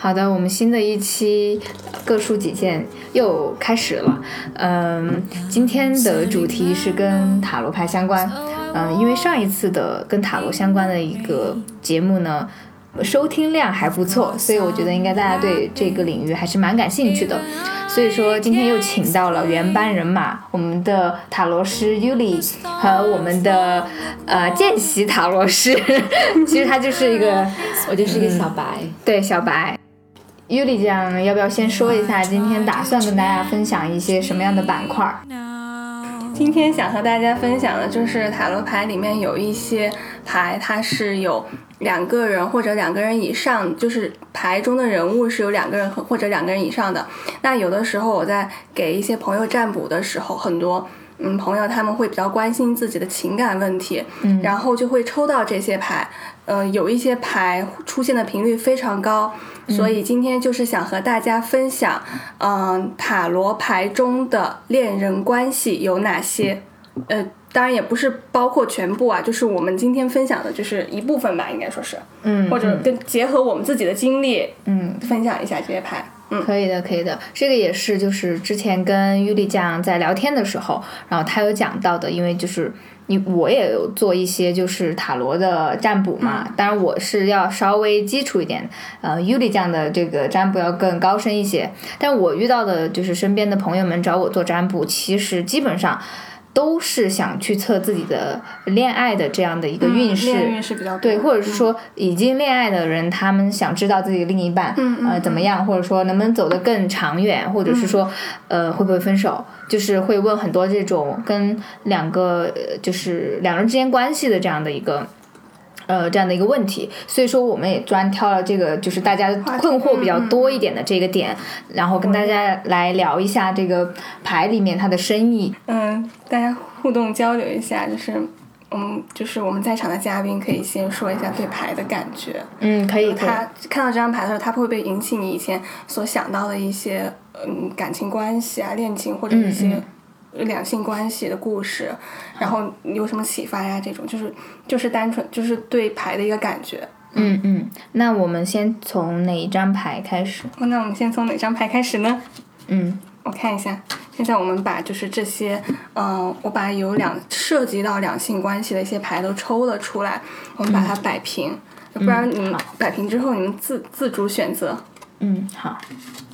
好的，我们新的一期各抒己见又开始了。嗯，今天的主题是跟塔罗牌相关。嗯，因为上一次的跟塔罗相关的一个节目呢，收听量还不错，所以我觉得应该大家对这个领域还是蛮感兴趣的。所以说今天又请到了原班人马，我们的塔罗师 Yuli 和我们的呃见习塔罗师，其实他就是一个，我就是一个小白，对小白。Yuli 酱，要不要先说一下今天打算跟大家分享一些什么样的板块？今天想和大家分享的就是塔罗牌里面有一些牌，它是有两个人或者两个人以上，就是牌中的人物是有两个人或者两个人以上的。那有的时候我在给一些朋友占卜的时候，很多嗯朋友他们会比较关心自己的情感问题，嗯然后就会抽到这些牌，呃，有一些牌出现的频率非常高，所以今天就是想和大家分享，嗯、塔罗牌中的恋人关系有哪些，呃，当然也不是包括全部啊，就是我们今天分享的就是一部分吧，应该说是，嗯，或者跟结合我们自己的经历嗯，分享一下这些牌，嗯。可以的，可以的。这个也是，就是之前跟玉丽酱在聊天的时候，然后他有讲到的，因为就是你我也有做一些就是塔罗的占卜嘛，当然我是要稍微基础一点，呃，玉丽酱的这个占卜要更高深一些。但我遇到的就是身边的朋友们找我做占卜，其实基本上。都是想去测自己的恋爱的这样的一个运势，恋运势比较对，或者是说已经恋爱的人，他们想知道自己的另一半，嗯嗯呃，怎么样，或者说能不能走得更长远，或者是说，呃，会不会分手，就是会问很多这种跟两个呃就是两人之间关系的这样的一个。呃，这样的一个问题，所以说我们也专挑了这个，就是大家困惑比较多一点的这个点，然后跟大家来聊一下这个牌里面它的深意。嗯，大家互动交流一下，就是，嗯，就是我们在场的嘉宾可以先说一下对牌的感觉。嗯，可以，可以。他看到这张牌的时候，他会不会引起你以前所想到的一些嗯感情关系啊、恋情或者一些两性关系的故事，然后有什么启发呀？这种就是就是单纯就是对牌的一个感觉。嗯嗯，那我们先从哪一张牌开始？那我们先从哪张牌开始呢？嗯我看一下，现在我们把就是这些，嗯、我把有两涉及到两性关系的一些牌都抽了出来，我们把它摆平，不然你们摆平之后，你们自自主选择，嗯，好，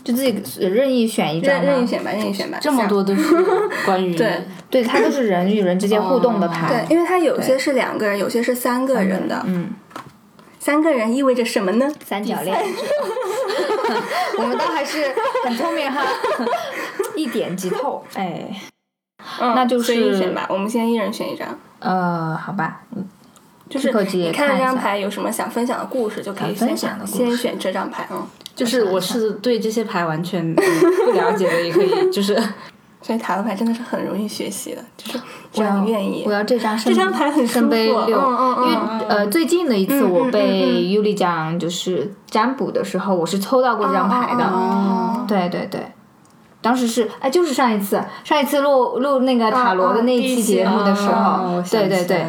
就自己任意选一张任任意选吧，任意选吧。这么多都是 关于对对，它都是人与人之间互动的牌。对，因为它有些是两个人，有些是三个人的。嗯，三个人意味着什么呢？三角恋。我们倒还是很聪明哈，一点即透。哎，嗯那就是选吧，我们先一人选一张。呃，好吧，就是你看这张牌有什么想分享的故事，就可以分先选享的故先选这张牌。嗯，就是我是对这些牌完全嗯不了解的，也可以就是 所以塔罗牌真的是很容易学习的，就是只我要愿意我。要这张圣这张牌很舒圣杯服六，嗯嗯嗯因为呃最近的一次我被尤里酱就是占卜的时候，我是抽到过这张牌的。哦对对对，当时是哎，就是上一次，上一次录录那个塔罗的那一期节目的时候，对对对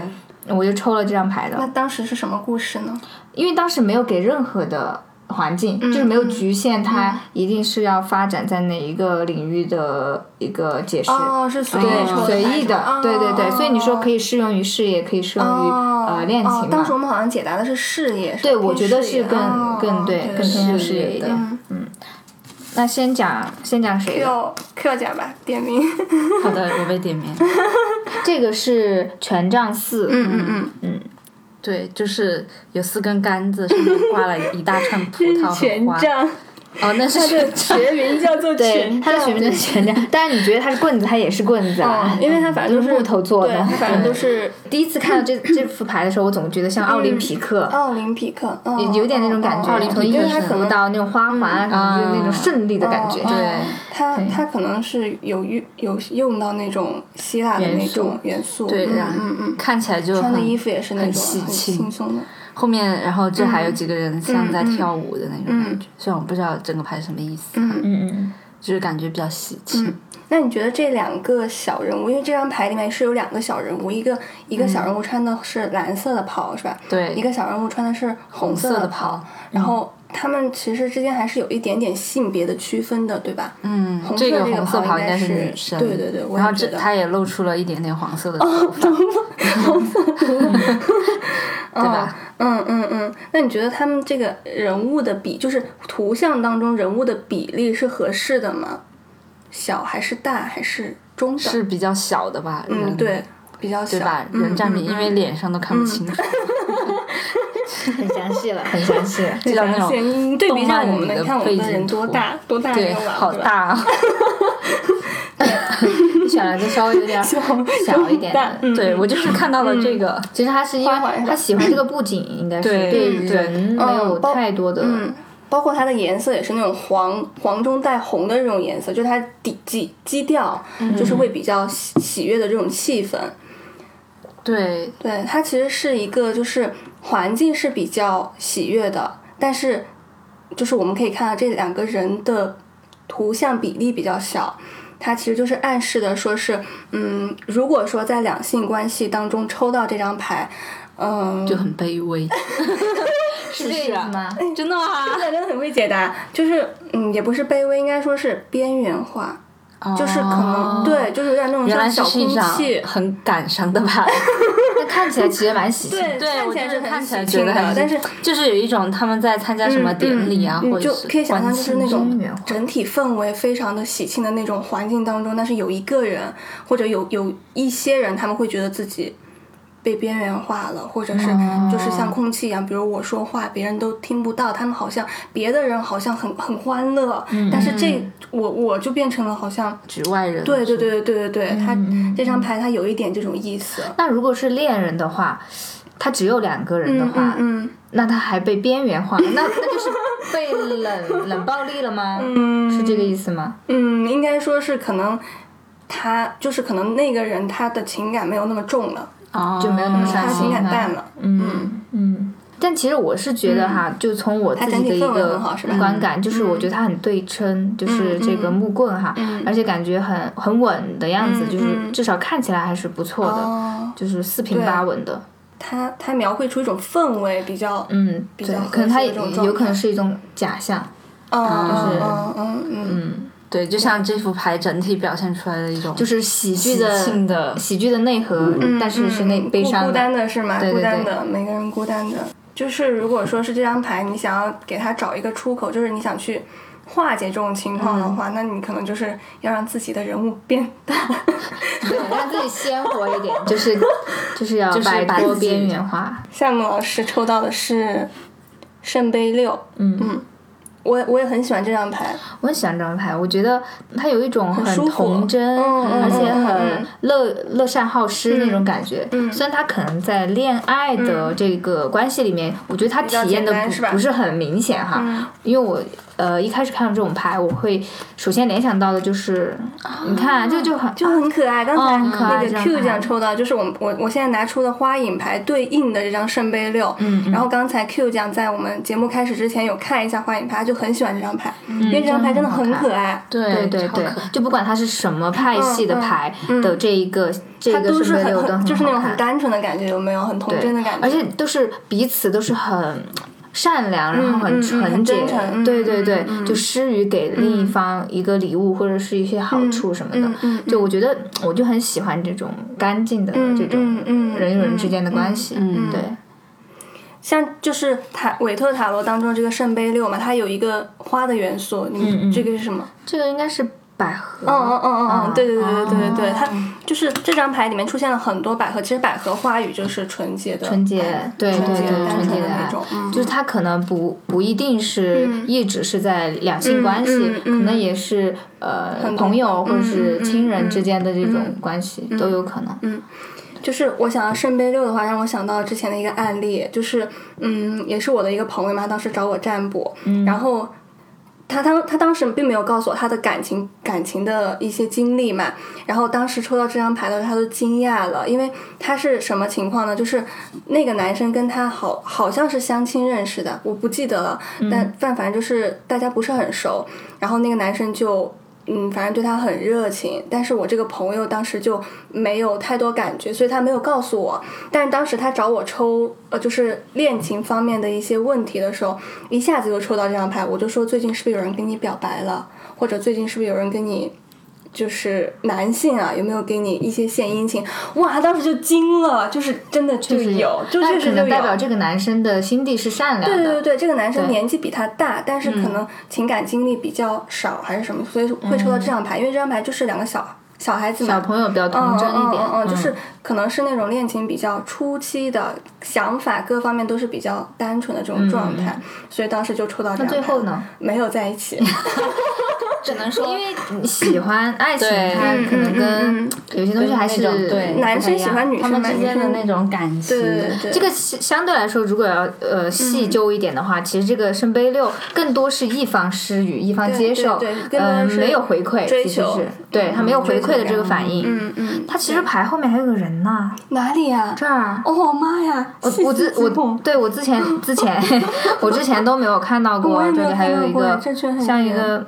我就抽了这张牌的。那当时是什么故事呢？因为当时没有给任何的环境，嗯就是没有局限它一定是要发展在哪一个领域的一个解释。哦，是随意对抽，随意的，哦对对对，所以你说可以适用于事业，可以适用于、哦呃恋情嘛。哦当时我们好像解答的是事业，是对，我觉得是更、哦更对，更偏向事业一点。嗯那先讲先讲谁？，Q Q 讲吧，点名。好的，我被点名。这个是权杖四。嗯嗯嗯，对，就是有四根杆子，上面挂了一大串葡萄和花。权杖，哦，那是它的 学名叫做对，权杖。它的学名叫权杖，但是你觉得它是棍子，它也是棍子啊嗯，，因为它反正都是木头做的，它反正都是第一次看到这 这副牌的时候，我总觉得像奥林匹克。奥林匹克，嗯有有点那种感觉，从为它可到那种花环啊，什么就是那种胜利的感觉。哦对。它它可能是有用有用到那种希腊的那种元素，对，嗯嗯嗯，看起来就穿的衣服也是那种很轻松的，后面，然后这还有几个人像在跳舞的那种感觉，虽然我不知道整个牌什么意思，嗯嗯嗯。就是感觉比较喜庆。那你觉得这两个小人物，因为这张牌里面是有两个小人物，一个一个小人物穿的是蓝色的袍，是吧？对。一个小人物穿的是红色色的袍袍，然后他们其实之间还是有一点点性别的区分的，对吧？嗯，红色这这个红色袍应该是是女生，对对对然后这她也露出了一点点黄色的头发，对吧？嗯嗯嗯，那你觉得他们这个人物的比，就是图像当中人物的比例是合适的吗？小还是大还是中等？是比较小的吧？嗯，人对，比较小，对吧？嗯人占比，嗯因为脸上都看不清楚，很详细了，很详细了。就像那种对你对比一下我们的，背景人多大多大对？好大啊！你选了个稍微有点小一点的。对我就是看到了这个，其实他是因为他喜欢这个布景，应该是对人没有太多的。嗯，包括它的颜色也是那种黄黄中带红的这种颜色，就是它底基基调，就是会比较喜喜悦的这种气氛。对对，它其实是一个，就是环境是比较喜悦的，但是就是我们可以看到这两个人的图像比例比较小，它其实就是暗示的说是，嗯，如果说在两性关系当中抽到这张牌，嗯，就很卑微，是这个意思吗？真的吗？真的很会解答，就是嗯，也不是卑微，应该说是边缘化，就是可能、对，就是有点那种小空气。很感伤的牌，那看起来其实蛮喜庆的。对，看起来是看起来觉得很，但是就是有一种他们在参加什么典礼啊，嗯嗯或者是就可以想象就是那种整体氛围非常的喜庆的那种环境当中，但是有一个人或者有有一些人，他们会觉得自己被边缘化了，或者是就是像空气一样，比如我说话别人都听不到，他们好像别的人好像很很欢乐，但是这我我就变成了好像局外人。对对对对对对对，他嗯这张牌他有一点这种意思。那如果是恋人的话，他只有两个人的嗯话，嗯那他还被边缘化，那那就是被冷冷暴力了吗？是这个意思吗？嗯，应该说是可能他就是可能那个人他的情感没有那么重了，哦，就没有那么伤心。感淡了。嗯嗯。但其实我是觉得哈，就从我自己的一个观感，就是我觉得它很对称，就是这个木棍哈，而且感觉很很稳的样子，就是至少看起来还是不错的，哦，就是四平八稳的。它它描绘出一种氛围比较，嗯，对比较，可能它也有可能是一种假象。嗯就是嗯嗯嗯。嗯，对，就像这副牌整体表现出来的一种，就是喜剧的的喜剧的内核，嗯，但是是那嗯悲伤孤孤单的是吗？对对孤单的，每个人孤单的。就是如果说是这张牌，你想要给他找一个出口，就是你想去化解这种情况的嗯话，那你可能就是要让自己的人物变大。对，让自己鲜活一点，就是 就是要就是摆脱边缘化。夏木老师抽到的是圣杯六，嗯嗯，我我也很喜欢这张牌，我很喜欢这张牌，我觉得它有一种很童真，而且很乐乐善好施那种感觉。嗯虽然他可能在恋爱的这个关系里面，我觉得他体验的不不是很明显哈，嗯。因为我呃一开始看到这种牌，我会首先联想到的就是，你看这个就很就很可爱。刚才很可爱那个 Q 牌奖抽到，就是我我我现在拿出的花影牌对应的这张圣杯六。嗯。然后刚才 Q 奖在我们节目开始之前有看一下花影牌，就很喜欢这张牌，因为这张牌真的很可爱。对对对就不管它是什么派系的牌的这一个这它个都是很圣杯六都很就是那种很单纯的感觉，有没有？很童真的感觉。而且都是彼此都是很善良，然后很纯洁，对对对，就施予给另一方一个礼物或者是一些好处什么的。就我觉得，我就很喜欢这种干净的嗯这种人与人之间的关系。嗯对，像就是塔韦特塔罗当中这个圣杯六嘛，它有一个花的元素，你这个是什么？这个应该是百合。嗯嗯嗯嗯嗯，对对对对对对对，哦。它就是这张牌里面出现了很多百合，其实百合花语就是纯洁的，纯洁对对对纯纯洁的那种，嗯就是它可能不不一定是一直是在两性关系，可能也是呃朋友或者是亲人嗯之间的这种关系、都有可能。嗯就是我想到圣杯六的话，让我想到之前的一个案例，就是嗯，也是我的一个朋友嘛，他当时找我占卜，然后他当他当时并没有告诉我他的感情感情的一些经历嘛，然后当时抽到这张牌的时候，他都惊讶了，因为他是什么情况呢？就是那个男生跟他好好像是相亲认识的，我不记得了，但但反正就是大家不是很熟，然后那个男生就嗯，反正对他很热情，但是我这个朋友当时就没有太多感觉，所以他没有告诉我。但当时他找我抽，呃，就是恋情方面的一些问题的时候，一下子就抽到这张牌，我就说最近是不是有人跟你表白了，或者最近是不是有人跟你。就是男性啊，有没有给你一些献殷勤？哇，他当时就惊了，就是真的就有，就确实就有。代表这个男生的心地是善良的。对对对对，这个男生年纪比他大，但是可能情感经历比较少还是什么，所以会抽到这张牌。因为这张牌就是两个小小孩子嘛，小朋友比较童真一点，嗯嗯，就是可能是那种恋情比较初期的想法，各方面都是比较单纯的这种状态，所以当时就抽到这张牌。那最后呢？没有在一起。只能说，因为喜欢爱情，它可能跟有些东西还是对男生喜欢女生之间的那种感情。这个相对来说，如果要呃细究一点的话，其实这个圣杯六更多是一方施予，一方接受，嗯，没有回馈，其实是对他没有回馈的这个反应。嗯嗯，他其实牌后面还有个人呢，哪里呀？这儿。哦妈呀！我我之我对我之前之前 我之前都没有看到过 这里还有一个像一个。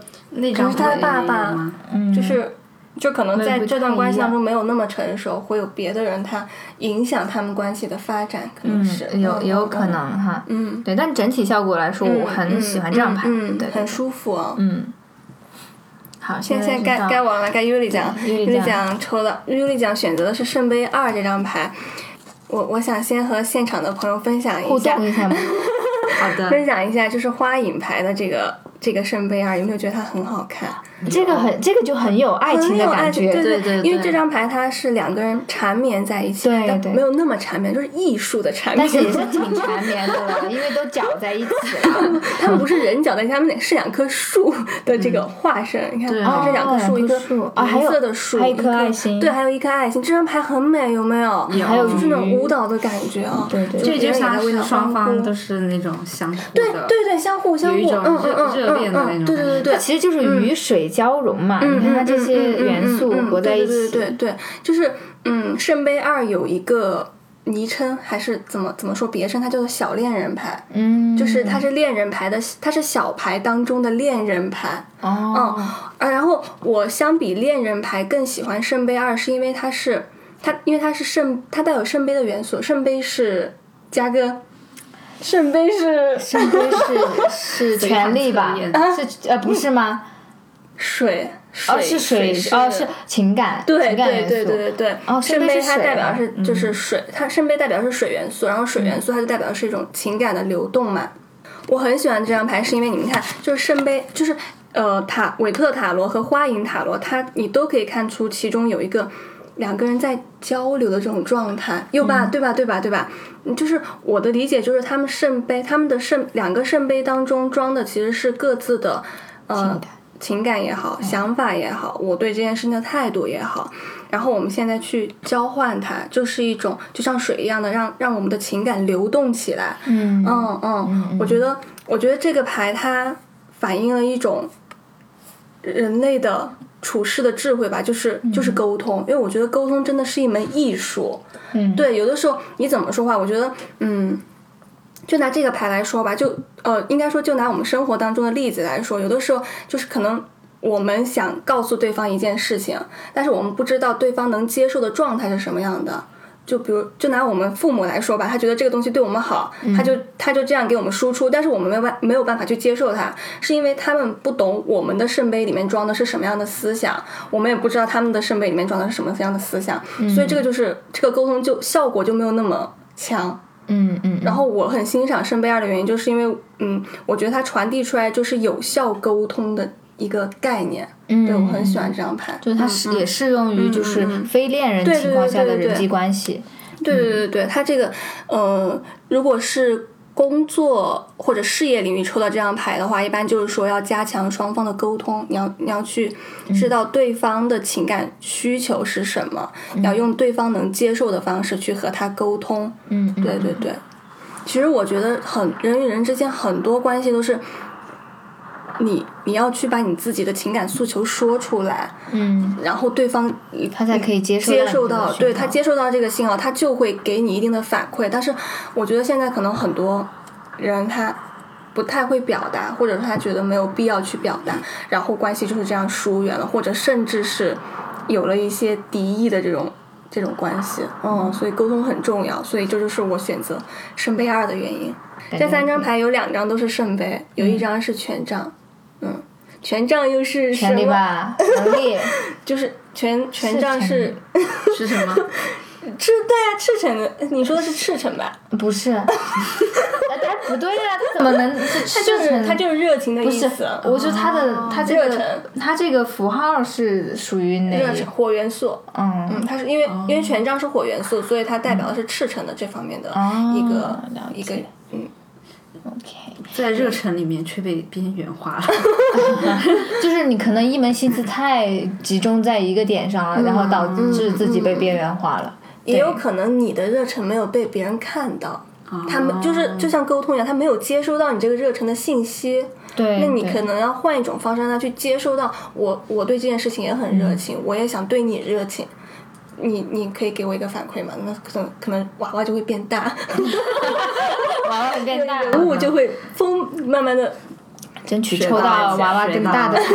可是他的爸爸，就是，就可能在这段关系当中没有那么成熟，会有别的人他影响他们关系的发展，可能是有也有可能哈，嗯，对，但整体效果来说，我很喜欢这张牌，对，很舒服，嗯。好，现在该该我了，该尤里奖，尤里奖抽的，尤里奖选择的是圣杯二这张牌，我我想先和现场的朋友分享一下，好的，分享一下就是花影牌的这个。这个圣杯二有没有觉得它很好看？这个很，这个就很有爱情的感觉，对对对。因为这张牌它是两个人缠绵在一起，对对，没有那么缠绵，就是艺术的缠绵。但是也是挺缠绵的，因为都搅在一起了。他们不是人搅在一起，他们是两棵树的这个化身。你看，这两棵树，一棵银色的树，还有一颗爱心，对，还有一颗爱心。这张牌很美，有没有？还有就是那种舞蹈的感觉啊。对对，这就像是双方都是那种相互的，对对对，相互相互，嗯嗯嗯嗯，对对对对，其实就是雨水交融嘛。你看它这些元素合在一起，对对对，就是嗯，圣杯二有一个昵称，还是怎么怎么说别称？它叫做小恋人牌，嗯，就是它是恋人牌的，它是小牌当中的恋人牌。哦，啊，然后我相比恋人牌更喜欢圣杯二，是因为它是它，因为它是圣，它带有圣杯的元素。圣杯是嘉哥，圣杯是圣杯是是权力吧？是呃不是吗？水。哦，是水哦，是情感，对对对对对对。哦，圣杯它代表是就是水，它圣杯代表是水元素，然后水元素它就代表是一种情感的流动嘛。我很喜欢这张牌，是因为你们看，就是圣杯，就是呃塔韦特塔罗和花影塔罗，它你都可以看出其中有一个两个人在交流的这种状态，又吧？对吧？对吧？对吧？就是我的理解就是他们圣杯，他们的圣两个圣杯当中装的其实是各自的呃。情感也好，想法也好，我对这件事情的态度也好，然后我们现在去交换它，就是一种就像水一样的，让让我们的情感流动起来。嗯嗯嗯，我觉得，我觉得这个牌它反映了一种人类的处事的智慧吧，就是就是沟通，因为我觉得沟通真的是一门艺术。嗯，对，有的时候你怎么说话，我觉得，嗯。就拿这个牌来说吧，就呃，应该说就拿我们生活当中的例子来说，有的时候就是可能我们想告诉对方一件事情，但是我们不知道对方能接受的状态是什么样的。就比如，就拿我们父母来说吧，他觉得这个东西对我们好，他就他就这样给我们输出，但是我们没有办没有办法去接受它，是因为他们不懂我们的圣杯里面装的是什么样的思想，我们也不知道他们的圣杯里面装的是什么样的思想，所以这个就是这个沟通就效果就没有那么强。嗯嗯，然后我很欣赏圣杯二的原因，就是因为嗯，我觉得它传递出来就是有效沟通的一个概念。嗯，对我很喜欢这张牌，就是它是也适用于就是非恋人情况下的人际关系。对对对对，它这个呃，如果是。工作或者事业领域抽到这张牌的话，一般就是说要加强双方的沟通。你要你要去知道对方的情感需求是什么，要用对方能接受的方式去和他沟通。嗯，对对对。其实我觉得很人与人之间很多关系都是，你你要去把你自己的情感诉求说出来，嗯，然后对方他才可以接受接受到，对他接受到这个信号，他就会给你一定的反馈。但是我觉得现在可能很多人他。不太会表达，或者说他觉得没有必要去表达，然后关系就是这样疏远了，或者甚至是有了一些敌意的这种这种关系。嗯，所以沟通很重要，所以这就是我选择圣杯二的原因。这三张牌有两张都是圣杯，有一张是权杖。嗯，权杖又是什权力么？吧，能力，就是权权杖是 是什么？赤对啊，赤诚的。你说的是赤诚吧？不是，哎，哎不对呀、他怎么能是它就是赤诚？它就是热情的不是意思。，我说他的他这个他这个符号是属于哪热？火元素。嗯，嗯，它是因为、因为权杖是火元素，所以它代表的是赤诚的这方面的一个、哦了一个解嗯，OK，在热忱里面却被边缘化了。就是你可能一门心思太集中在一个点上了，然后导致自己被边缘化了。也有可能你的热忱没有被别人看到。他们就是就像沟通一样，他没有接收到你这个热忱的信息，对，那你可能要换一种方式让他去接收到我，我对这件事情也很热情，我也想对你热情。你你可以给我一个反馈吗？那可能可能娃娃就会变大，娃娃变大了，人物就会风慢慢的，争取抽到娃娃更大的。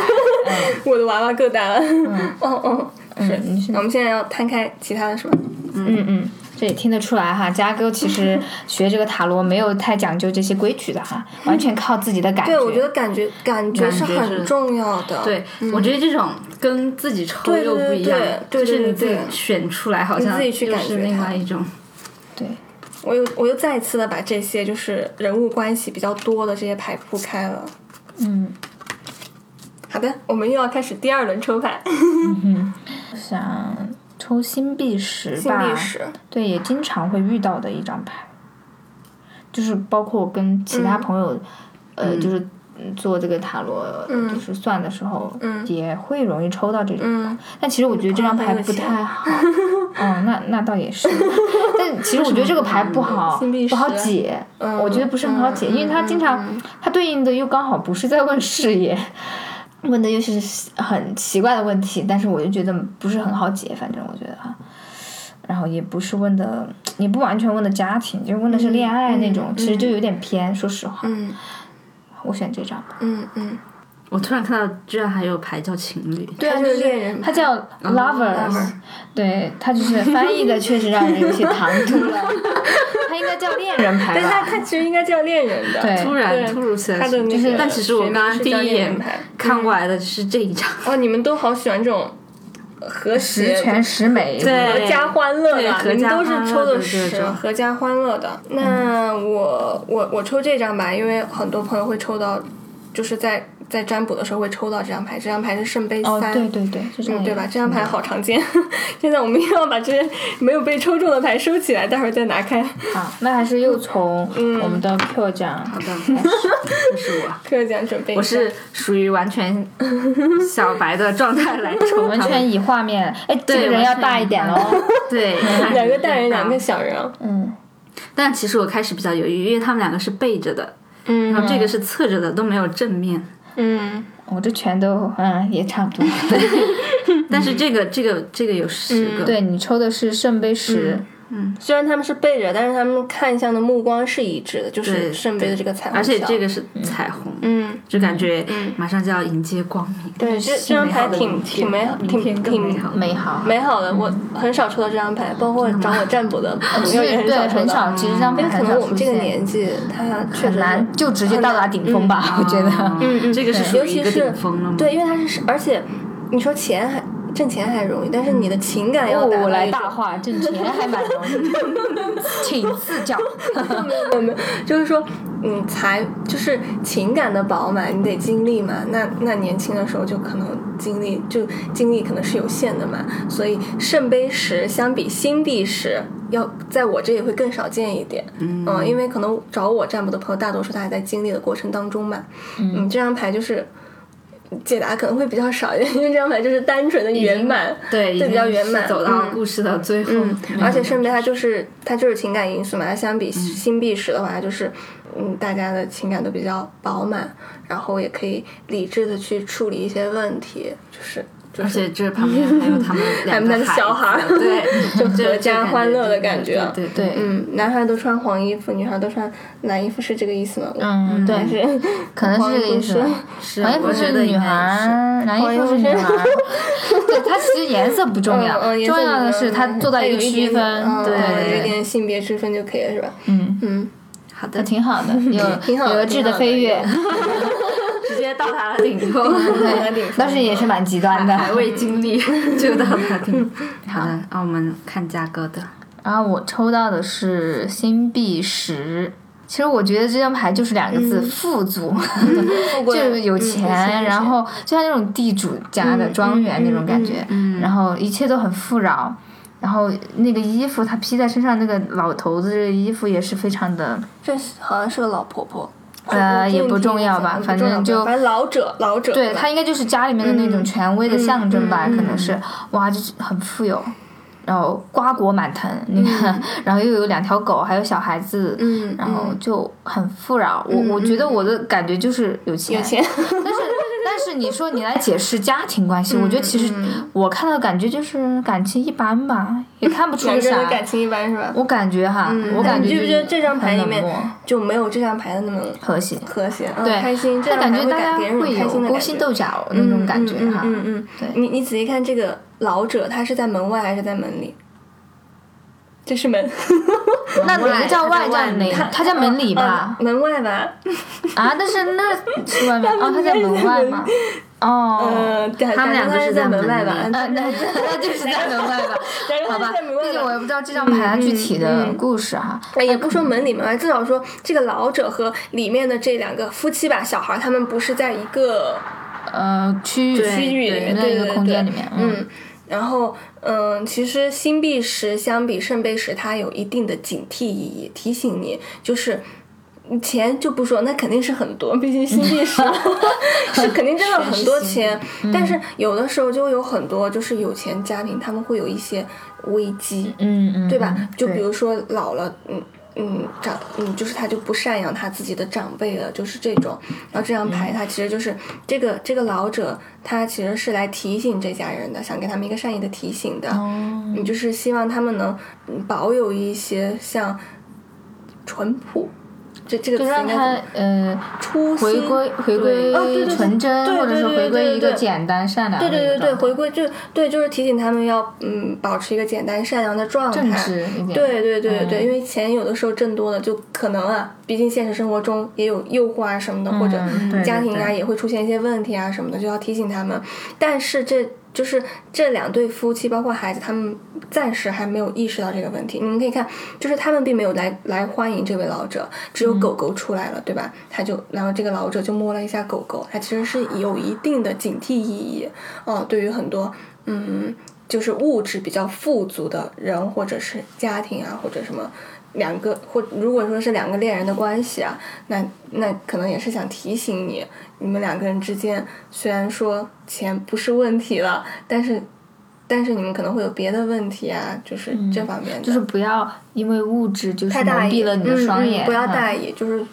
我的娃娃更大了。嗯嗯是嗯，是那我们现在要摊开其他的是吧？嗯嗯，这也听得出来哈，嘉哥其实 学这个塔罗没有太讲究这些规矩的哈，完全靠自己的感觉。对，我觉得感觉感觉是很重要的。对，我觉得这种跟自己抽对对又不一样，对对对就是你自己对对选出来，好像你自己去又是另感觉另外一种。对，我又我又再一次的把这些就是人物关系比较多的这些牌铺开了。嗯，好的，我们又要开始第二轮抽牌。嗯 想抽星币石金吧，币石，对，也经常会遇到的一张牌，就是包括我跟其他朋友，呃，就是嗯做这个塔罗，就是算的时候，也会容易抽到这种。嗯，但其实我觉得这张牌不太好。嗯，那那倒也是。但其实我觉得这个牌不好，不好解。嗯我觉得不是很好解，因为它经常它对应的又刚好不是在问事业。问的又是很奇怪的问题，但是我就觉得不是很好解，反正我觉得哈，然后也不是问的，也不完全问的家庭，就问的是恋爱那种，其实就有点偏，说实话。嗯我选这张吧。嗯嗯，我突然看到，居然还有牌叫情侣。对啊，就是恋人它叫 lovers，、对，它就是翻译的确实让人有些唐突了，它应该叫恋人牌但它吧？它其实应该叫恋人的。对突然对突如其来它的那个但其实我刚刚第一眼牌看过来的是这一张。哦，你们都好喜欢这种和谐十全十美。对合家欢乐的，对合你们都是家欢乐抽的十，合家欢乐的。那我我我抽这张吧，因为很多朋友会抽到，就是在在占卜的时候会抽到这张牌，这张牌是圣杯哦，三。对对对，是这样、嗯，对吧？这张牌好常见。现在我们又要把这些没有被抽中的牌收起来，待会儿再拿开。好，那还是又从 我们的 Q 奖好的，这是我，票奖准备，我是属于完全小白的状态来抽完全以画面，哎，这对个人要大一点喽。对两个大人，两个。小人。嗯，但其实我开始比较犹豫，因为他们两个是背着的，嗯然后这个是侧着的，都没有正面。嗯，我这全都嗯也差不多。但是这个这个这个有十个，对你抽的是圣杯十，虽然他们是背着，但是他们看向的目光是一致的，就是圣杯的这个彩虹而且这个是彩虹，嗯，就感觉马上就要迎接光明。对，这这张牌挺挺美好，挺挺好。美好。美好的。我很少抽到这张牌，包括找我占卜的朋友也，很少抽到。很少，其实这张牌因为可能我们这个，年纪，它确实很难就直接到达顶峰吧，我觉得。嗯嗯，这个是属于一个尤其是顶峰了吗？对，因为它是，而且你说钱还挣钱还容易，但是你的情感要达到我来大话，挣钱还蛮容易的，请赐教。没有没有没有，就是说，嗯，才就是情感的饱满，你得经历嘛。那那年轻的时候就可能经历就精力可能是有限的嘛，所以圣杯十相比新币十，要在我这里会更少见一点。嗯因为可能找我占卜的朋友，大多数他还在经历的过程当中嘛。嗯，这张牌就是。解答可能会比较少一点，因为这张牌就是单纯的圆满，对，已对比较圆满，走到嗯故事的最后。嗯，而且圣杯它就是它就是情感因素嘛，它相比新币石的话，就是嗯大家的情感都比较饱满，然后也可以理智的去处理一些问题，就是就而是且这旁边还有他们 两个他们的小孩儿对，就阖家欢乐的感觉对对对嗯，男孩都穿黄衣服，女孩都穿蓝衣服，是这个意思吗？嗯，对，是可能是这个意思黄衣服是女孩，蓝衣服是女孩。对，它其实颜色不重要，嗯嗯，重要的是它做到一个区分。嗯对嗯有点性别之分就可以了，是吧？嗯，嗯，好的，挺好的，有挺好的有个质的飞跃，直接到达了顶峰，对，当时也是蛮极端的。还未经历 就到达顶。好的，那我们看价格的，然后我抽到的是新币十。其实我觉得这张牌就是两个字：富足，就是有钱，然后就像那种地主家的庄园那种感觉，然后一切都很富饶。然后那个衣服，他披在身上那个老头子的衣服也是非常的，这好像是个老婆婆。呃，也不重要吧，反正就反正老者，老者。对他应该就是家里面的那种权威的象征吧，可能是，哇，就是很富有，然后瓜果满藤，你看，然后又有两条狗，还有小孩子，嗯，然后就很富饶。我我觉得我的感觉就是有钱，有钱。但是但是你说你来解释家庭关系，我觉得其实我看到感觉就是感情一般吧，也 看不出啥。感情一般是吧？我感觉哈，我感觉你觉不觉得这张牌里面就没有这张牌的那么和谐？和谐？嗯对，开心，这感觉大家会有。勾心斗角那种感觉哈。嗯嗯，对你你仔细看这个老者，他是在门外还是在门里？这是门，那哪个叫外叫内？他在门里吧啊？门外吧？啊，但是那是外面 哦，他在门外吗？哦，呃，他们两个是是在门外吧？那那 那就是在门外吧？好吧，在门外吧毕竟我也不知道这张牌具体的故事哈。哎，也不说门里门外，至少说这个老者和里面的这两个夫妻吧，小孩，他们不是在一个呃，区域区域里面，那一个空间里面，嗯。然后，嗯，其实新币石相比圣杯石，它有一定的警惕意义，提醒你，就是钱就不说，那肯定是很多，毕竟新币石 是肯定真的很多钱。但是有的时候就有很多就是有钱家庭，他们会有一些危机，嗯嗯，对吧？就比如说老了，嗯嗯，长嗯，就是他就不赡养他自己的长辈了，就是这种。然后这张牌它其实就是这个这个老者，他其实是来提醒这家人的，想给他们一个善意的提醒的。哦，你就是希望他们能嗯保有一些像淳朴，这这个就让他呃初心回归回归纯真，对或者是回归一个简单善良对对对对，回归就对，就是提醒他们要嗯保持一个简单善良的状态，正直一点。对对对对，嗯因为钱有的时候挣多了，就可能啊，毕竟现实生活中也有诱惑啊什么的，或者家庭啊也会出现一些问题啊什么的，就要提醒他们。但是这就是这两对夫妻，包括孩子，他们暂时还没有意识到这个问题。你们可以看，就是他们并没有来来欢迎这位老者，只有狗狗出来了，对吧？他就然后这个老者就摸了一下狗狗，他其实是有一定的警惕意义。哦、对于很多嗯。就是物质比较富足的人，或者是家庭啊，或者什么两个，或如果说是两个恋人的关系啊，那那可能也是想提醒你，你们两个人之间虽然说钱不是问题了，但是但是你们可能会有别的问题啊，就是这方面的，就是不要因为物质就是太大意蒙蔽了你的双眼，嗯嗯，不要大。意，就是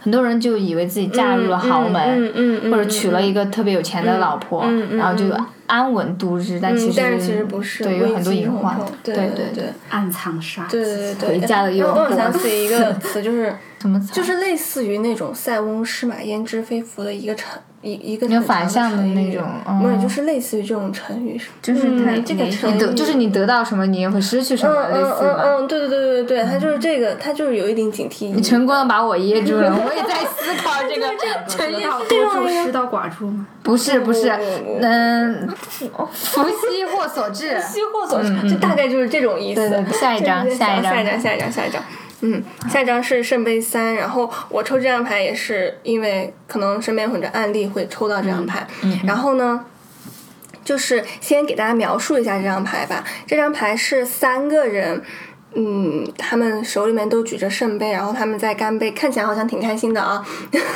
很多人就以为自己嫁入了豪门，嗯嗯嗯或者娶了一个特别有钱的老婆，嗯嗯然后就嗯。安稳度日，但其实、嗯但是其实不是，对，有很多隐患对对对对，暗藏杀机。对对，回家的诱让我惑想起一个 词，就是什么词就是类似于那种塞翁失马焉知非福的一个成一一个反向的成语那种不是，嗯就是类似于这种成语，就是太嗯这个你成语得就是你得到什么，你也会失去什么，嗯嗯类似吧。嗯嗯，对对对对对，它就是这个，它就是有一点警惕。你成功的把我噎住了，我也在思考 这个成语。多助失道寡助吗？不是不是嗯，福兮祸所至。福兮祸所致，就大概就是这种意思。对对对下一张 下一张下一张，下一张，下一张。嗯，下一张是圣杯三，然后我抽这张牌也是因为可能身边有很多案例会抽到这张牌，然后呢。就是先给大家描述一下这张牌吧。这张牌是三个人，嗯，他们手里面都举着圣杯，然后他们在干杯，看起来好像挺开心的啊。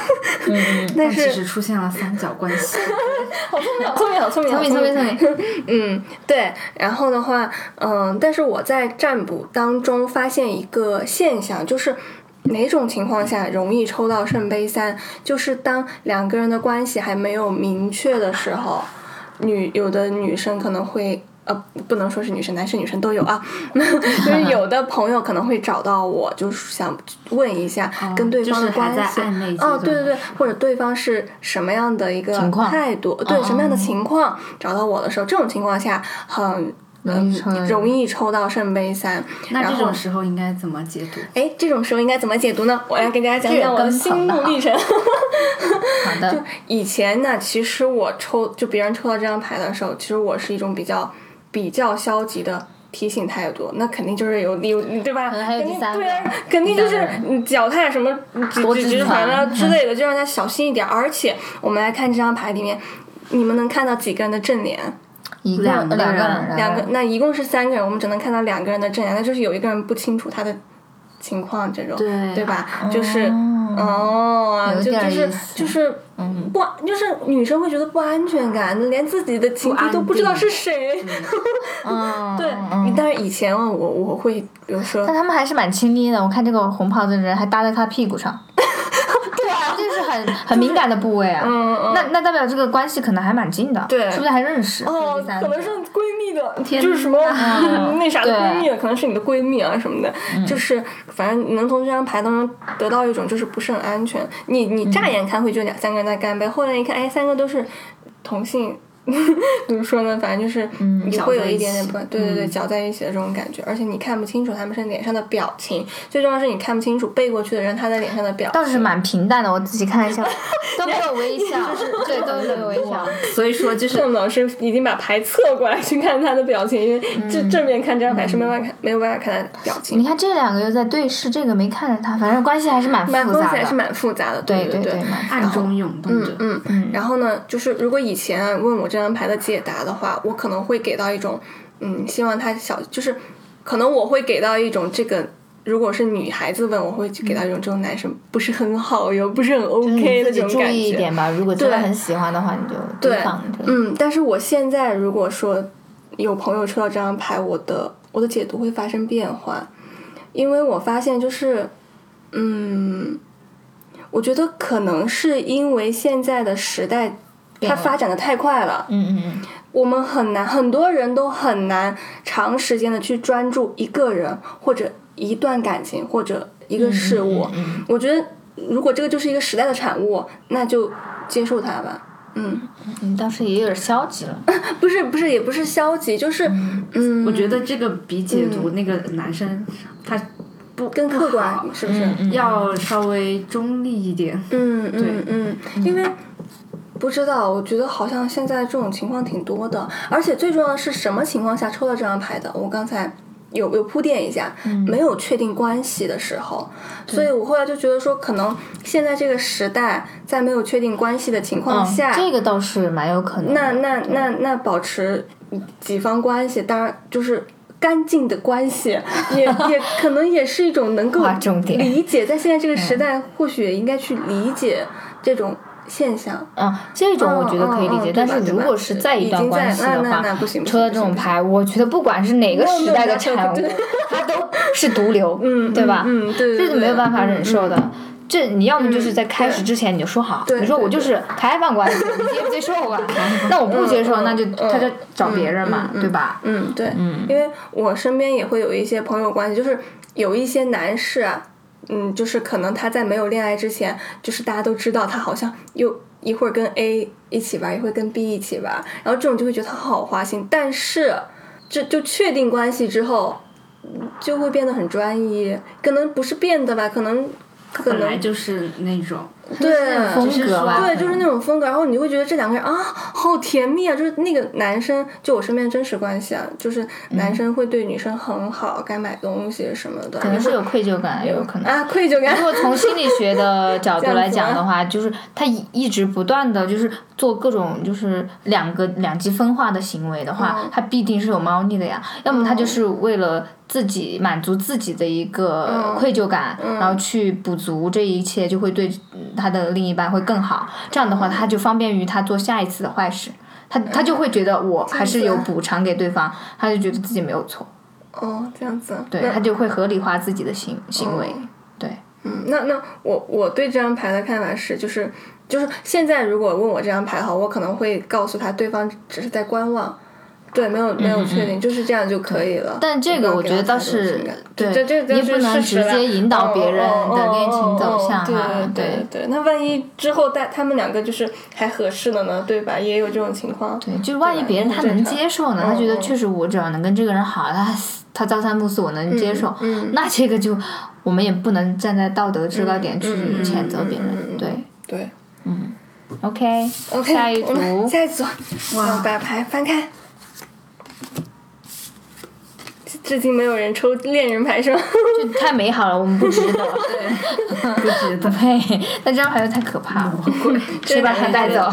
但是实出现了三角关系。好聪明，好聪明，好聪明，聪明聪明聪明，嗯，对。然后的话，嗯，但是我在占卜当中发现一个现象，就是哪种情况下容易抽到圣杯三，就是当两个人的关系还没有明确的时候。女有的女生可能会。呃，不能说是女生，男生女生都有啊。就是有的朋友可能会找到我，就是想问一下跟对方的关系。哦对对对，或者对方是什么样的一个态度，对什么样的情况找到我的时候，这种情况下很容易抽嗯容易抽到圣杯三。那这种时候应该怎么解读？哎，这种时候应该怎么解读呢？我来给大家讲这个讲我的跟心路历程。好的，以前呢，其实我抽就别人抽到这张牌的时候，其实我是一种比较比较消极的。提醒态度，那肯定就是有有对吧？可能还有肯定第三个对啊，肯定就是脚踏什么纸多指纸纸团啊之类的，就让他小心一点。而且我们来看这张牌里面，你们能看到几个人的正脸？一个两个两个人人，两个，那一共是三个人，我们只能看到两个人的正脸，那就是有一个人不清楚他的情况，这种对对吧？就是哦，就就是就是嗯。不，就是女生会觉得不安全感，连自己的情敌都不知道是谁。嗯，对嗯，但是以前我我会，比如说但他们还是蛮亲密的。我看这个红袍子的人还搭在他屁股上，对 啊，这是很很敏感的部位啊。嗯嗯那那代表这个关系可能还蛮近的，对是不是还认识？哦，可能是闺蜜的，天就是什么 那啥的闺蜜，可能是你的闺蜜啊什么的，就是反正你能从这张牌当中得到一种就是不是很安全。你你乍眼看会就两三个人在干杯，后来一看，哎，三个都是同性。怎么说呢？反正就是你会有一点点不，对对对，搅在一起的这种感觉，而且你看不清楚他们是脸上的表情，最重要是你看不清楚背过去的人他在脸上的表情。倒是蛮平淡的，我仔细看一下，都没有微笑，对，都没有微笑。所以说就是郑老师已经把牌侧过来去看他的表情，因为正正面看这张牌是没办法看，没有办法看他的表情。你看这两个又在对视，这个没看着他，反正关系还是蛮蛮复杂的。关系还是蛮复杂的，对对对，暗中涌动着。嗯嗯，然后呢，就是如果以前啊问我这张牌的解答的话，我可能会给到一种，嗯，希望他小，就是可能我会给到一种这个，如果是女孩子问，我会去给到一种这种男生不是很好又，不是很 OK 的自己注这种感觉。意一点吧，如果真的对很喜欢的话，你就对。嗯，但是我现在如果说有朋友抽到这张牌，我的我的解读会发生变化，因为我发现就是，嗯，我觉得可能是因为现在的时代它发展的太快了，嗯嗯嗯，我们很难，很多人都很难长时间的去专注一个人或者一段感情或者一个事物。嗯我觉得如果这个就是一个时代的产物，那就接受它吧。嗯，你倒是也有点消极了。不是不是，也不是消极，就是嗯，我觉得这个比解读那个男生他不更客观，是不是？嗯要稍微中立一点。嗯对嗯嗯，因为不知道，我觉得好像现在这种情况挺多的，而且最重要的是什么情况下抽到这张牌的？我刚才。有有铺垫一下，没有确定关系的时候，所以我后来就觉得说，可能现在这个时代，在没有确定关系的情况嗯，下，这个倒是蛮有可能的。那那那那保持几方关系，当然就是干净的关系，也 也可能也是一种能够理解，在现在这个时代，或许也应该去理解这种现象。嗯，这种我觉得可以理解，但是如果是在一段关系的话抽到这种牌，我觉得不管是哪个时代的产物，它都是毒瘤，嗯，对吧？嗯，对，这是没有办法忍受的。嗯。这你要么就是在开始之前你就说好，对你说我就是开放关系，你接不接受吧？那我不接受，嗯那就嗯他就找别人嘛，对吧？嗯，对，因为我身边也会有一些朋友关系，就是有一些男士啊，嗯，就是可能他在没有恋爱之前，就是大家都知道他好像又一会儿跟 A 一起玩，一会儿跟 B 一起玩，然后这种就会觉得他好花心，但是这就确定关系之后，嗯就会变得很专一，可能不是变的吧，可能可能就是那种，对风格吧，对，就是那种风格，然后你就会觉得这两个人啊，好甜蜜啊！就是那个男生，就我身边真实关系啊，就是男生会对女生很好，该买东西什么的，可能是有愧疚感，也有可能。啊愧疚感如。果从心理学的 角度来讲的话，就是他一一直不断的就是做各种就是两个两极分化的行为的话，嗯他必定是有猫腻的呀。要么他就是为了自己满足自己的一个嗯愧疚感，然后去补足这一切，就会对嗯他的另一半会更好。这样的话，他就方便于他做下一次的坏事。他他就会觉得我还是有补偿给对方，他就觉得自己没有错，哦，这样子。对那他就会合理化自己的行行为。对，嗯，那那那我我对这张牌的看法是，就是就是现在如果问我这张牌的话，我可能会告诉他对方只是在观望。对，没有没有确定，就是这样就可以了。但这个我觉得倒是，对，这这你不能直接引导别人的恋情走向啊。对对对，那万一之后带他们两个就是还合适了呢，对吧？也有这种情况。对，就是万一别人他能接受呢？他觉得确实我只要能跟这个人好，他 他朝三暮四我能接受，那这个就我们也不能站在道德制高点去谴责别人。对对，嗯，OK OK，下一组，下一组，哇，把牌翻开。至今没有人抽恋人牌是吗？这太美好了，我们不值得，对，不值得。配，那这张牌又太可怕了，谁 把它带走？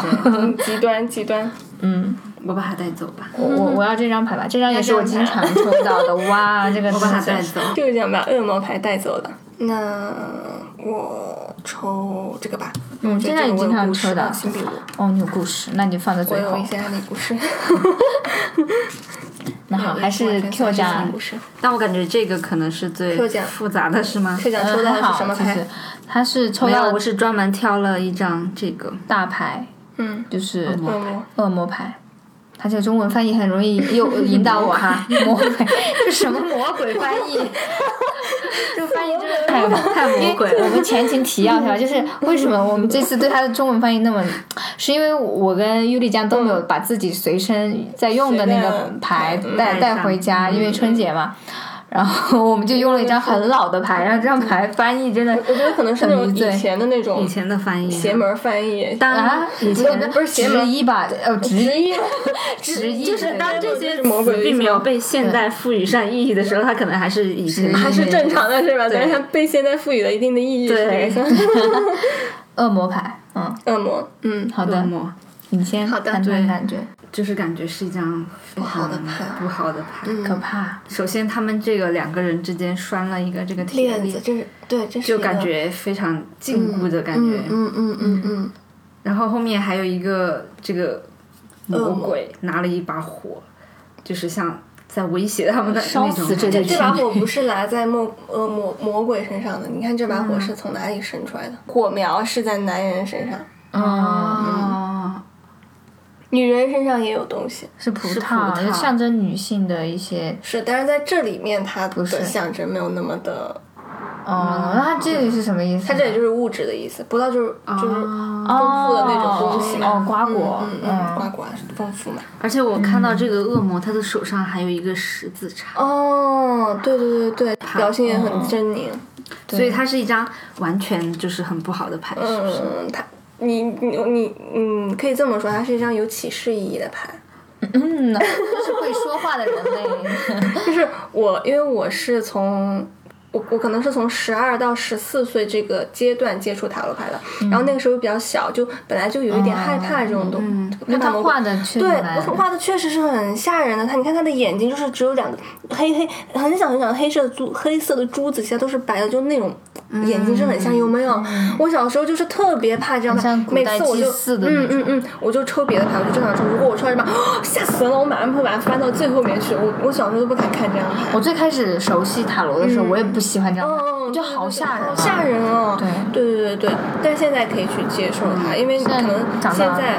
极端极端。嗯，我把它带走吧。我我我要这张牌吧，这张也是我经常抽到的。哇，这个我把它带走，就是想把恶魔牌带走了。那我抽这个吧。嗯，这张你经常抽的。哦，你有故事，那你放在最后。我有一些那故事。那好，还是 Q 奖。但我感觉这个可能是最复杂的是吗？Q 奖抽到是什么牌？他是抽到，我是专门挑了一张这个大牌，嗯，就是恶魔恶魔牌。他这个中文翻译很容易诱引导我哈，魔鬼这什么魔鬼翻译？这个翻译真的太太魔鬼。我们前情提要一下，就是为什么我们这次对他的中文翻译那么，是因为我跟尤丽江都没有把自己随身在用的那个牌带带回家，因为春节嘛。然后我们就用了一张很老的牌，然后这张牌翻译真的，我觉得可能是那种以前的那种以前的翻译，邪门翻译。当然以前不是邪门一吧？呃，直译，直译。就是当这些词并没有被现代赋予上意义的时候，它可能还是以前还是正常的，是吧？但是它被现在赋予了一定的意义。对，恶魔牌，嗯，恶魔，嗯，好的，恶魔，你先谈谈感觉。就是感觉是一张不好的牌，不好的牌，可怕。首先，他们这个两个人之间拴了一个这个铁链子，这是对，这是就感觉非常禁锢的感觉。嗯嗯嗯嗯。然后后面还有一个这个魔鬼拿了一把火，就是像在威胁他们的烧死这这把火不是拿在魔呃魔魔鬼身上的，你看这把火是从哪里生出来的？火苗是在男人身上。哦。女人身上也有东西，是葡萄，象征女性的一些。是，但是在这里面，它的象征没有那么的。哦，那它这里是什么意思？它这里就是物质的意思，葡萄就是就是丰富的那种东西嘛。哦，瓜果，嗯，瓜果丰富嘛。而且我看到这个恶魔，他的手上还有一个十字叉。哦，对对对对，表情也很狰狞。所以它是一张完全就是很不好的牌，是不是？它。你你你嗯，可以这么说，它是一张有启示意义的牌。嗯，就是会说话的人类。就是我，因为我是从。我我可能是从十二到十四岁这个阶段接触塔罗牌的，然后那个时候比较小，就本来就有一点害怕这种东西。那他画的确对，画的确实是很吓人的。他你看他的眼睛就是只有两个黑黑很小很小的黑色珠黑色的珠子，其他都是白的，就那种眼睛是很像，有没有？我小时候就是特别怕这样的，每次我就嗯嗯嗯，我就抽别的牌，我就正常抽。如果我抽到什么，吓死了，我马上会把它翻到最后面去。我我小时候都不敢看这样的牌。我最开始熟悉塔罗的时候，我也不。喜欢这样，我觉得好吓人，好吓人哦！对对对对对，但现在可以去接受它，因为可能现在，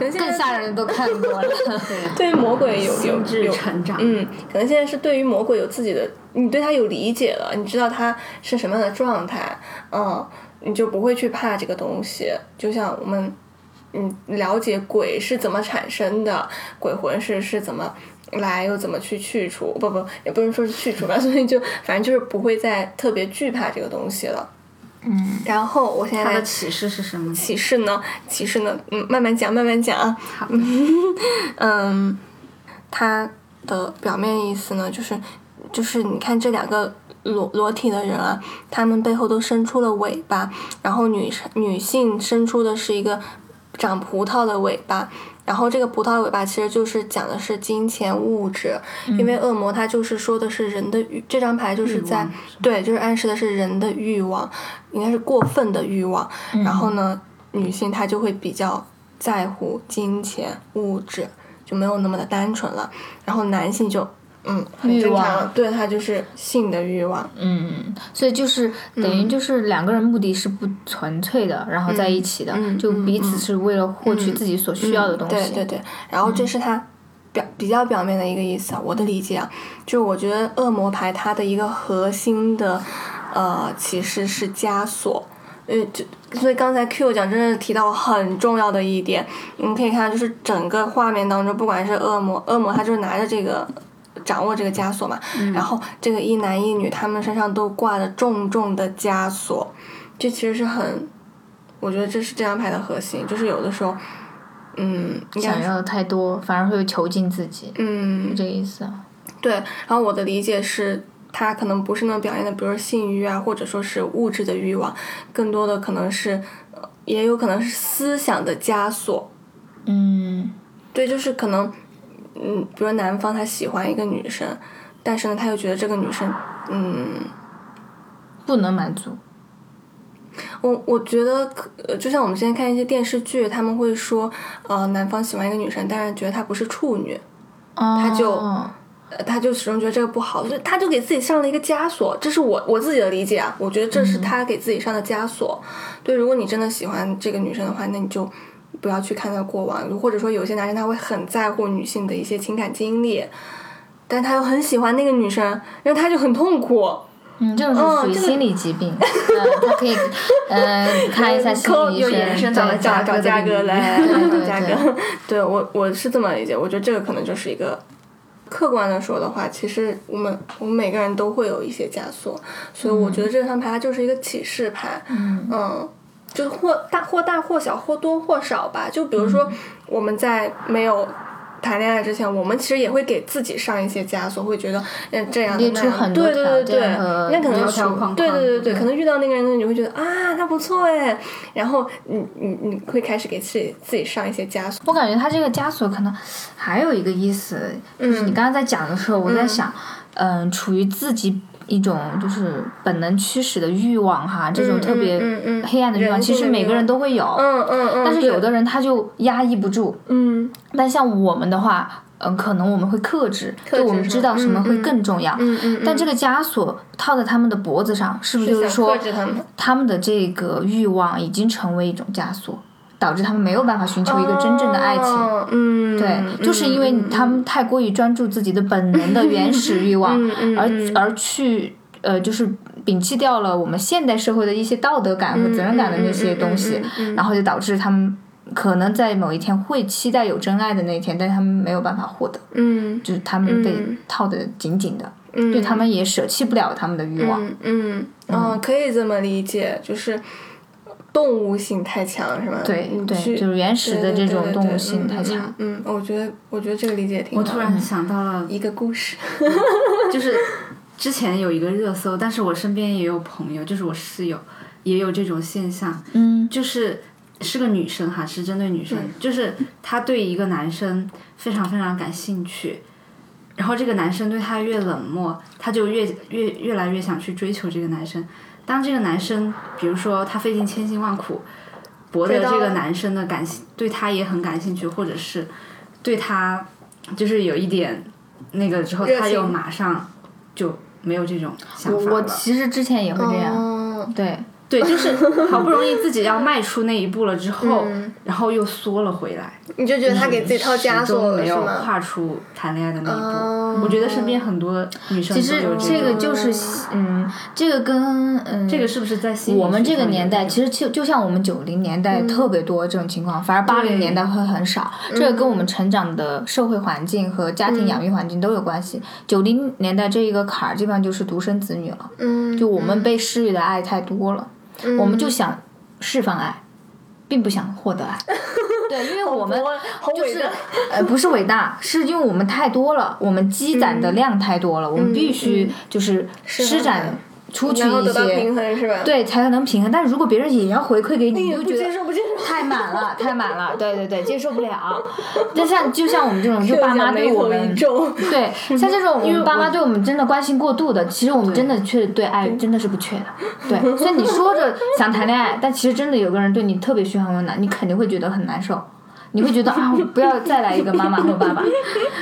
可能更吓人都看多了。对魔鬼有有有成长，嗯，可能现在是对于魔鬼有自己的，你对他有理解了，你知道他是什么样的状态，嗯，你就不会去怕这个东西。就像我们，嗯，了解鬼是怎么产生的，鬼魂是是怎么。来又怎么去去除？不不，也不能说是去除吧，所以就反正就是不会再特别惧怕这个东西了。嗯，然后我现在它的启示是什么？启示呢？启示呢？嗯，慢慢讲，慢慢讲啊。好。嗯，它的表面意思呢，就是就是你看这两个裸裸体的人啊，他们背后都伸出了尾巴，然后女女性伸出的是一个长葡萄的尾巴。然后这个葡萄尾巴其实就是讲的是金钱物质，因为恶魔他就是说的是人的欲，这张牌就是在对，就是暗示的是人的欲望，应该是过分的欲望。然后呢，女性她就会比较在乎金钱物质，就没有那么的单纯了。然后男性就嗯，很欲望正常，对他就是性的欲望，嗯，所以就是等于就是两个人目的是不纯粹的，然后在一起的，嗯就彼此是为了获取自己所需要的东西。对对对，然后这是他表比较表面的一个意思啊，我的理解啊，就是我觉得恶魔牌它的一个核心的呃其实是枷锁。呃，就所以刚才 Q 讲真的提到很重要的一点，你们可以看到，就是整个画面当中，不管是恶魔，恶魔他就是拿着这个掌握这个枷锁嘛，然后这个一男一女他们身上都挂着重重的枷锁，这其实是很，我觉得这是这张牌的核心，就是有的时候，嗯，想要的太多，反而会囚禁自己，嗯，这个意思啊。对，然后我的理解是，他可能不是那种表现的，比如说性欲啊，或者说是物质的欲望，更多的可能是，呃也有可能是思想的枷锁。嗯对，就是可能，嗯，比如说男方他喜欢一个女生，但是呢，他又觉得这个女生，嗯，不能满足。我我觉得就像我们之前看一些电视剧，他们会说，呃，男方喜欢一个女生，但是觉得她不是处女，他就呃，他就始终觉得这个不好，所以他就给自己上了一个枷锁，这是我我自己的理解啊，我觉得这是他给自己上的枷锁。对，如果你真的喜欢这个女生的话，那你就不要去看他过往，或者说有些男生他会很在乎女性的一些情感经历，但他又很喜欢那个女生，然后他就很痛苦。嗯，这种是属于心理疾病，嗯，他可以，呃，看一下心理医有生，延伸到了对找找价格来，对对找价对格。对我我是这么理解，我觉得这个可能就是一个客观的说的话，其实我们我们每个人都会有一些枷锁，所以我觉得这张牌它就是一个启示牌，嗯。就或大或大或小或多或少吧，就比如说嗯。我们在没有谈恋爱之前，我们其实也会给自己上一些枷锁，会觉得嗯这样的列那样的，出很多对对对那可能条条框框对对对可能遇到那个人呢，你会觉得啊他不错哎，然后你你你会开始给自己自己上一些枷锁，我感觉他这个枷锁可能还有一个意思，就是你刚刚在讲的时候，我在想，嗯、处于自己一种就是本能驱使的欲望哈，这种特别黑暗的欲望，其实每个人都会有，嗯嗯嗯，但是有的人他就压抑不住，嗯。但像我们的话，嗯、可能我们会克制，就我们知道什么会更重要。嗯嗯，但这个。枷锁套在他们的脖子上，是不是就是说他们的这个欲望已经成为一种枷锁，导致他们没有办法寻求一个真正的爱情？哦嗯，对，就是因为他们太过于专注自己的本能的原始欲望，而嗯而去呃，就是摒弃掉了我们现代社会的一些道德感和责任感的那些东西，然后就导致他们可能在某一天会期待有真爱的那一天，但是他们没有办法获得，嗯就是他们被嗯套得紧紧的，嗯，就他们也舍弃不了他们的欲望。嗯嗯嗯，可以这么理解，就是动物性太强，是吧？对对，就是原始的这种动物性太强。嗯，嗯我觉得我觉得这个理解挺好。我突然想到了，一个故事，就是之前有一个热搜，但是我身边也有朋友，就是我室友也有这种现象，嗯就是是个女生哈，是针对女生，就是她对一个男生非常非常感兴趣，然后这个男生对她越冷漠，她就越越越来越想去追求这个男生。当这个男生，比如说他费尽千辛万苦博得这个男生的感兴，对他也很感兴趣，或者是对他就是有一点那个之后，他又马上就没有这种想我我法了。其实之前也会这样，哦对，对，就是好不容易自己要迈出那一步了之后，嗯然后又缩了回来。你就觉得他给自己套枷锁了，终没有是吗？跨出谈恋爱的那一步。哦我觉得身边很多女生其实这个就是嗯，这个跟嗯这个是不是在我们这个年代，其实就就像我们九零年代特别多这种情况，反而八零年代会很少。这个跟我们成长的社会环境和家庭养育环境都有关系。九零年代这一个坎儿，基本上就是独生子女了。嗯，就我们被施予的爱太多了，我们就想释放爱，并不想获得爱。对，因为我们就是呃不是伟大，是因为我们太多了，我们积攒的量太多了，我们必须就是施展出去一然后得到平些，衡是吧？对，才能平衡。但是如果别人也要回馈给你，你就觉得接受不接受。太满了，太满了，对对对，接受不了。但像就像我们这种，就爸妈对我们，对，像这种爸妈对我们真的关心过度的，其实我们真的确对爱真的是不缺的。对，所以你说着想谈恋爱，但其实真的有个人对你特别嘘寒问暖，你肯定会觉得很难受。你会觉得啊，不要再来一个妈妈或爸爸。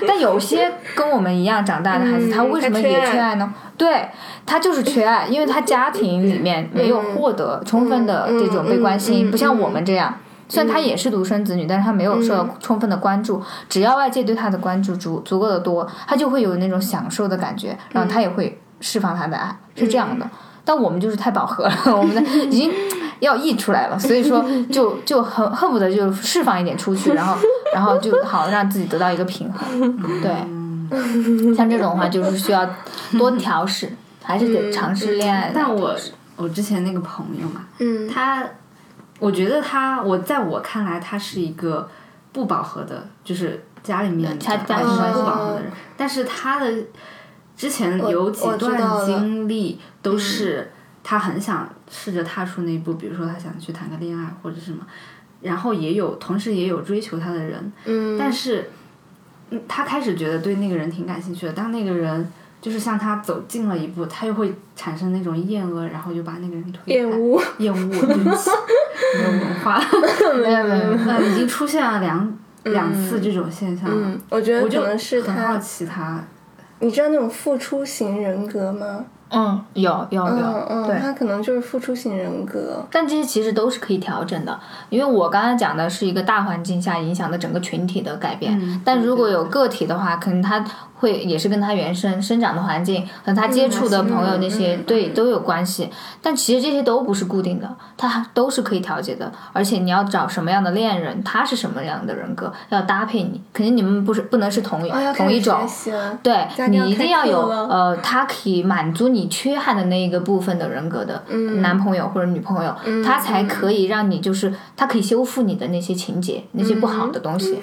但有些跟我们一样长大的孩子，嗯他为什么也缺爱呢？对他就是缺爱，因为他家庭里面没有获得充分的这种被关心，不像我们这样。虽然他也是独生子女，但是他没有受到充分的关注。只要外界对他的关注足足够的多，他就会有那种享受的感觉，然后他也会释放他的爱，是这样的。但我们就是太饱和了，我们的已经要溢出来了，所以说就就恨恨不得就释放一点出去，然后然后就好让自己得到一个平衡。对，像这种的话就是需要多调试，还是得尝试恋爱的。但我我之前那个朋友嘛，嗯他，我觉得他，我在我看来，他是一个不饱和的，就是家里面他家庭家庭关系不饱和的人，但是他的之前有几段经历都是他很想试着踏出那一步，比如说他想去谈个恋爱或者什么，然后也有同时也有追求他的人，嗯，但是，嗯，他开始觉得对那个人挺感兴趣的，当那个人就是向他走近了一步，他又会产生那种厌恶，然后就把那个人推开。厌恶，厌恶，对不起，没有文化，没有没有，没有呃，已经出现了两两次这种现象了。嗯，我觉得是很好，奇他，你知道那种付出型人格吗？嗯，有有嗯有，嗯，对。他可能就是付出型人格。但这些其实都是可以调整的，因为我刚才讲的是一个大环境下影响的整个群体的改变。嗯但如果有个体的话，可能他会也是跟他原生生长的环境和他接触的朋友那些、对都有关系。但其实这些都不是固定的，它都是可以调节的。而且你要找什么样的恋人，他是什么样的人格，要搭配你。肯定你们不是不能是同一、同一种。对你一定要有呃，他可以满足你缺憾的那一个部分的人格的嗯男朋友或者女朋友，他才可以让你就是他可以修复你的那些情节，那些不好的东西。对，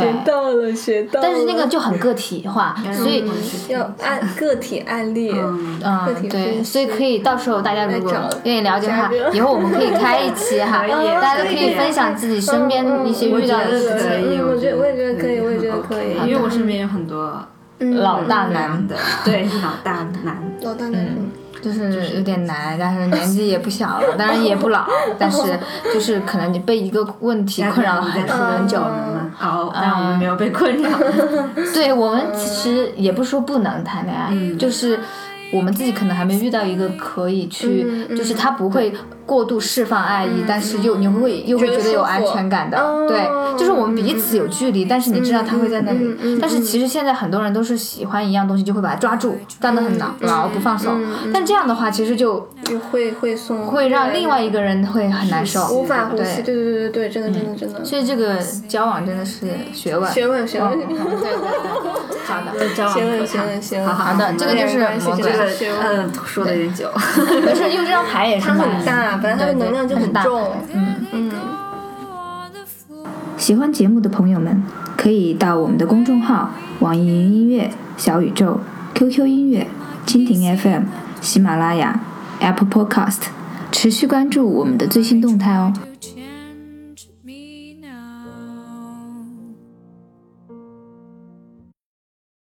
学到了，学到了。但是那个就很个体化，所以要按个体案例。嗯，个体嗯，对，所以可以到时候大家如果愿意了解的话，以后我们可以开一期哈，大家都可以分享自己身边一些遇到的事可情。以，嗯我觉得我也觉得可以嗯我也觉得可以。因为我身边有很多嗯。老大这男样的，对，老大男，老大男嗯就是有点难，但是年纪也不小了，当然也不老，但是就是可能你被一个问题困扰了很久很久。嘛。哦，但我们没有被困扰。对我们其实也不是说不能谈恋爱，嗯就是我们自己可能还没遇到一个可以去，就是他不会过度释放爱意，但是又你会又会觉得有安全感的。哦对，就是我们彼此有距离，但是你知道他会在那里。但是其实现在很多人都是喜欢一样东西就会把它抓住，抓得很牢牢不放手。但这样的话，其实就就会会送，会让另外一个人会很难受，无法呼吸。对。对对对对对，真的真的真的。所以这个交往真的是学问。学问学问嗯对对对，好的。交往学问学问学问。好的这个就是这个嗯，说的有点久。没事，因为这张牌也是很大，本来它的能量就很大重。嗯。嗯。喜欢节目的朋友们，可以到我们的公众号、网易云音乐、小宇宙、QQ 音乐、蜻蜓 FM、喜马拉雅、Apple Podcast，持续关注我们的最新动态哦。